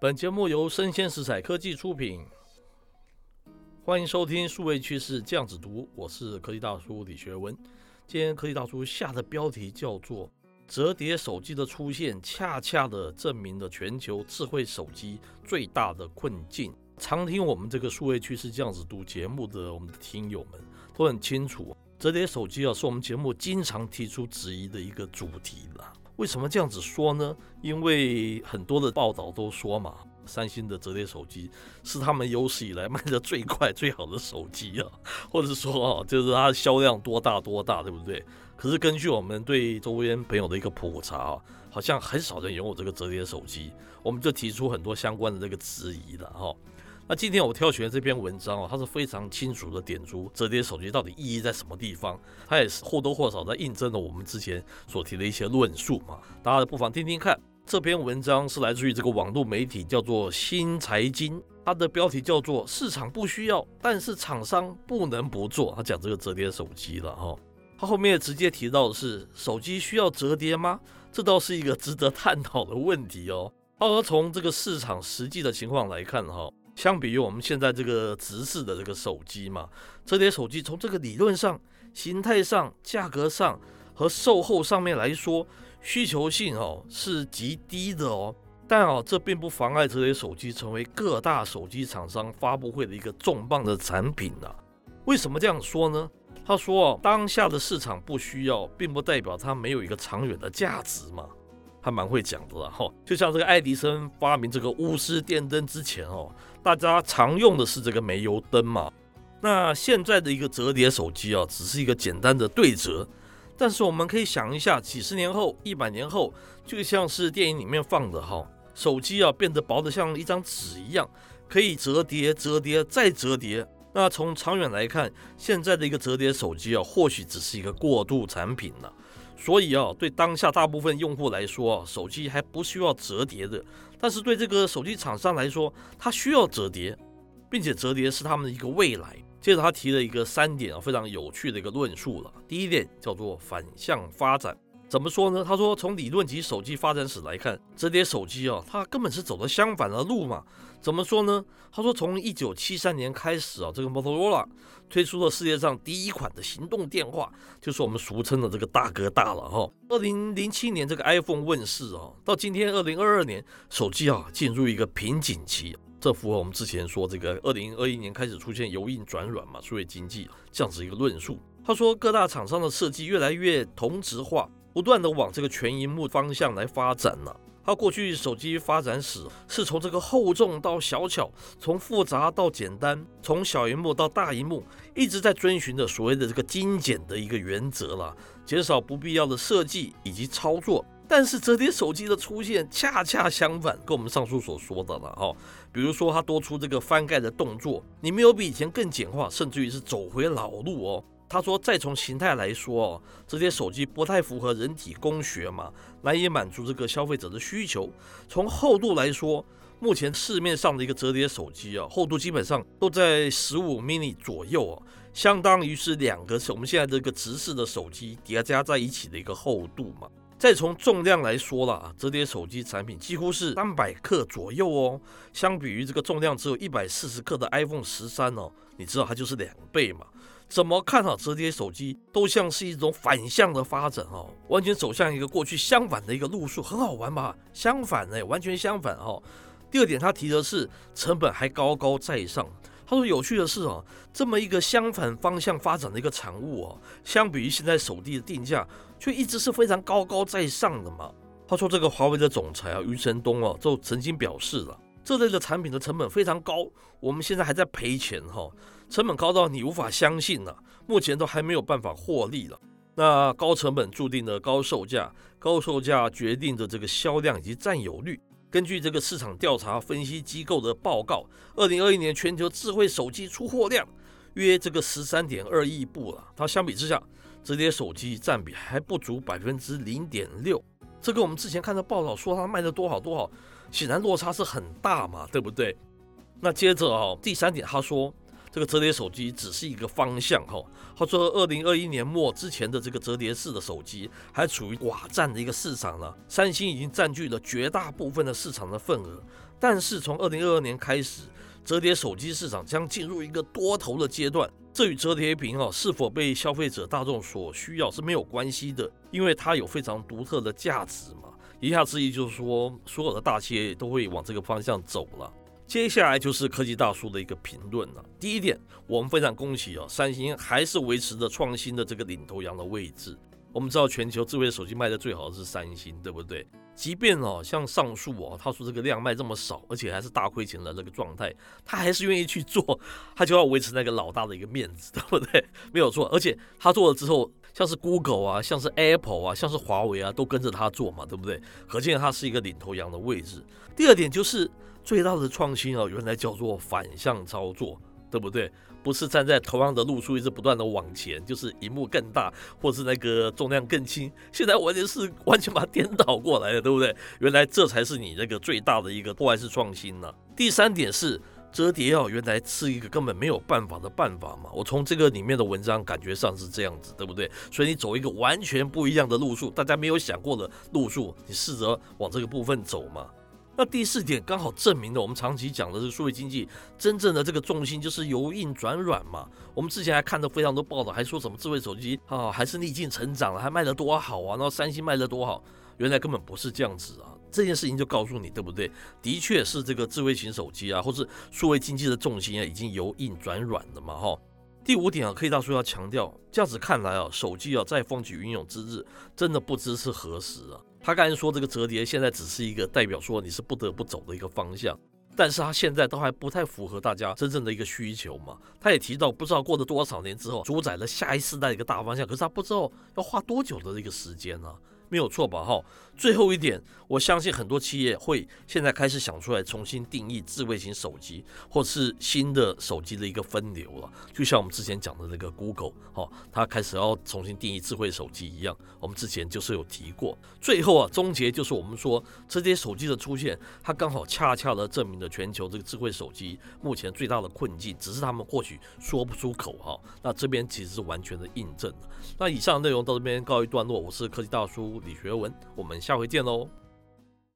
本节目由生鲜时采科技出品，欢迎收听数位趋势酱子读，我是科技大叔李学文。今天科技大叔下的标题叫做“折叠手机的出现，恰恰的证明了全球智慧手机最大的困境”。常听我们这个数位趋势酱子读节目的我们的听友们都很清楚，折叠手机啊是我们节目经常提出质疑的一个主题了。为什么这样子说呢？因为很多的报道都说嘛，三星的折叠手机是他们有史以来卖的最快、最好的手机啊，或者说啊，就是它的销量多大多大，对不对？可是根据我们对周边朋友的一个普查啊，好像很少人拥有这个折叠手机，我们就提出很多相关的这个质疑了哈。那今天我挑选的这篇文章哦，它是非常清楚的点出折叠手机到底意义在什么地方，它也是或多或少在印证了我们之前所提的一些论述嘛。大家不妨听听看。这篇文章是来自于这个网络媒体叫做新财经，它的标题叫做“市场不需要，但是厂商不能不做”。他讲这个折叠手机了哈，他后面直接提到的是手机需要折叠吗？这倒是一个值得探讨的问题哦。而从这个市场实际的情况来看哈。相比于我们现在这个直式的这个手机嘛，折叠手机从这个理论上、形态上、价格上和售后上面来说，需求性哦是极低的哦。但哦，这并不妨碍折叠手机成为各大手机厂商发布会的一个重磅的产品呐。为什么这样说呢？他说哦，当下的市场不需要，并不代表它没有一个长远的价值嘛。还蛮会讲的啦，哈，就像这个爱迪生发明这个钨丝电灯之前哦，大家常用的是这个煤油灯嘛。那现在的一个折叠手机啊，只是一个简单的对折。但是我们可以想一下，几十年后、一百年后，就像是电影里面放的哈，手机啊变得薄得像一张纸一样，可以折叠、折叠再折叠。那从长远来看，现在的一个折叠手机啊，或许只是一个过渡产品了。所以啊，对当下大部分用户来说，手机还不需要折叠的。但是对这个手机厂商来说，它需要折叠，并且折叠是他们的一个未来。接着他提了一个三点啊，非常有趣的一个论述了。第一点叫做反向发展。怎么说呢？他说，从理论及手机发展史来看，折叠手机啊，它根本是走了相反的路嘛。怎么说呢？他说，从一九七三年开始啊，这个 Motorola 推出了世界上第一款的行动电话，就是我们俗称的这个大哥大了哈。二零零七年这个 iPhone 问世啊，到今天二零二二年，手机啊进入一个瓶颈期，这符合我们之前说这个二零二一年开始出现由硬转软嘛，数位经济这样子一个论述。他说，各大厂商的设计越来越同质化。不断的往这个全荧幕方向来发展了。它过去手机发展史是从这个厚重到小巧，从复杂到简单，从小荧幕到大荧幕，一直在遵循着所谓的这个精简的一个原则了，减少不必要的设计以及操作。但是折叠手机的出现恰恰相反，跟我们上述所说的了哈。比如说它多出这个翻盖的动作，你没有比以前更简化，甚至于是走回老路哦。他说：“再从形态来说哦，这些手机不太符合人体工学嘛，难以满足这个消费者的需求。从厚度来说，目前市面上的一个折叠手机啊，厚度基本上都在十五 mini 左右啊，相当于是两个我们现在这个直式的手机叠加在一起的一个厚度嘛。再从重量来说了，折叠手机产品几乎是三百克左右哦，相比于这个重量只有一百四十克的 iPhone 十三哦，你知道它就是两倍嘛。”怎么看好折叠手机都像是一种反向的发展哦，完全走向一个过去相反的一个路数，很好玩吧？相反哎，完全相反哦。第二点，他提的是成本还高高在上。他说有趣的是哦，这么一个相反方向发展的一个产物哦，相比于现在手机的定价，却一直是非常高高在上的嘛。他说这个华为的总裁啊，余承东哦，就曾经表示了，这类的产品的成本非常高，我们现在还在赔钱哈。成本高到你无法相信了，目前都还没有办法获利了。那高成本注定了高售价，高售价决定着这个销量以及占有率。根据这个市场调查分析机构的报告，二零二一年全球智慧手机出货量约这个十三点二亿部了。它相比之下，折叠手机占比还不足百分之零点六。这跟我们之前看到报道说它卖的多好多好，显然落差是很大嘛，对不对？那接着啊，第三点他说。这个折叠手机只是一个方向哈。他说，二零二一年末之前的这个折叠式的手机还处于寡占的一个市场呢，三星已经占据了绝大部分的市场的份额。但是从二零二二年开始，折叠手机市场将进入一个多头的阶段。这与折叠屏啊是否被消费者大众所需要是没有关系的，因为它有非常独特的价值嘛。言下之意就是说，所有的大企业都会往这个方向走了。接下来就是科技大叔的一个评论了。第一点，我们非常恭喜啊，三星还是维持着创新的这个领头羊的位置。我们知道全球智慧手机卖的最好的是三星，对不对？即便哦，像上述哦，他说这个量卖这么少，而且还是大亏钱的这个状态，他还是愿意去做，他就要维持那个老大的一个面子，对不对？没有错。而且他做了之后，像是 Google 啊，像是 Apple 啊，像是华为啊，都跟着他做嘛，对不对？可见他是一个领头羊的位置。第二点就是。最大的创新哦，原来叫做反向操作，对不对？不是站在同样的路数一直不断的往前，就是荧幕更大，或是那个重量更轻。现在完全是完全把它颠倒过来了，对不对？原来这才是你那个最大的一个破坏式创新呢。第三点是折叠哦，原来是一个根本没有办法的办法嘛。我从这个里面的文章感觉上是这样子，对不对？所以你走一个完全不一样的路数，大家没有想过的路数，你试着往这个部分走嘛。那第四点刚好证明了我们长期讲的是数位经济真正的这个重心就是由硬转软嘛。我们之前还看到非常多报道，还说什么智慧手机啊还是逆境成长了，还卖得多好啊，然后三星卖得多好，原来根本不是这样子啊。这件事情就告诉你，对不对？的确是这个智慧型手机啊，或是数位经济的重心啊，已经由硬转软了嘛，哈。第五点啊，科技大叔要强调，这样子看来啊，手机啊在风起云涌之日，真的不知是何时啊。他刚才说这个折叠现在只是一个代表说你是不得不走的一个方向，但是他现在都还不太符合大家真正的一个需求嘛。他也提到不知道过了多少年之后，主宰了下一世代的一个大方向，可是他不知道要花多久的这个时间呢、没有错吧？哈，最后一点，我相信很多企业会现在开始想出来重新定义智慧型手机，或是新的手机的一个分流了。就像我们之前讲的那个 Google，哈，它开始要重新定义智慧手机一样。我们之前就是有提过。最后啊，终结就是我们说这些手机的出现，它刚好恰恰的证明了全球这个智慧手机目前最大的困境，只是他们或许说不出口哈。那这边其实是完全的印证。那以上内容到这边告一段落，我是科技大叔。李学文，我们下回见喽。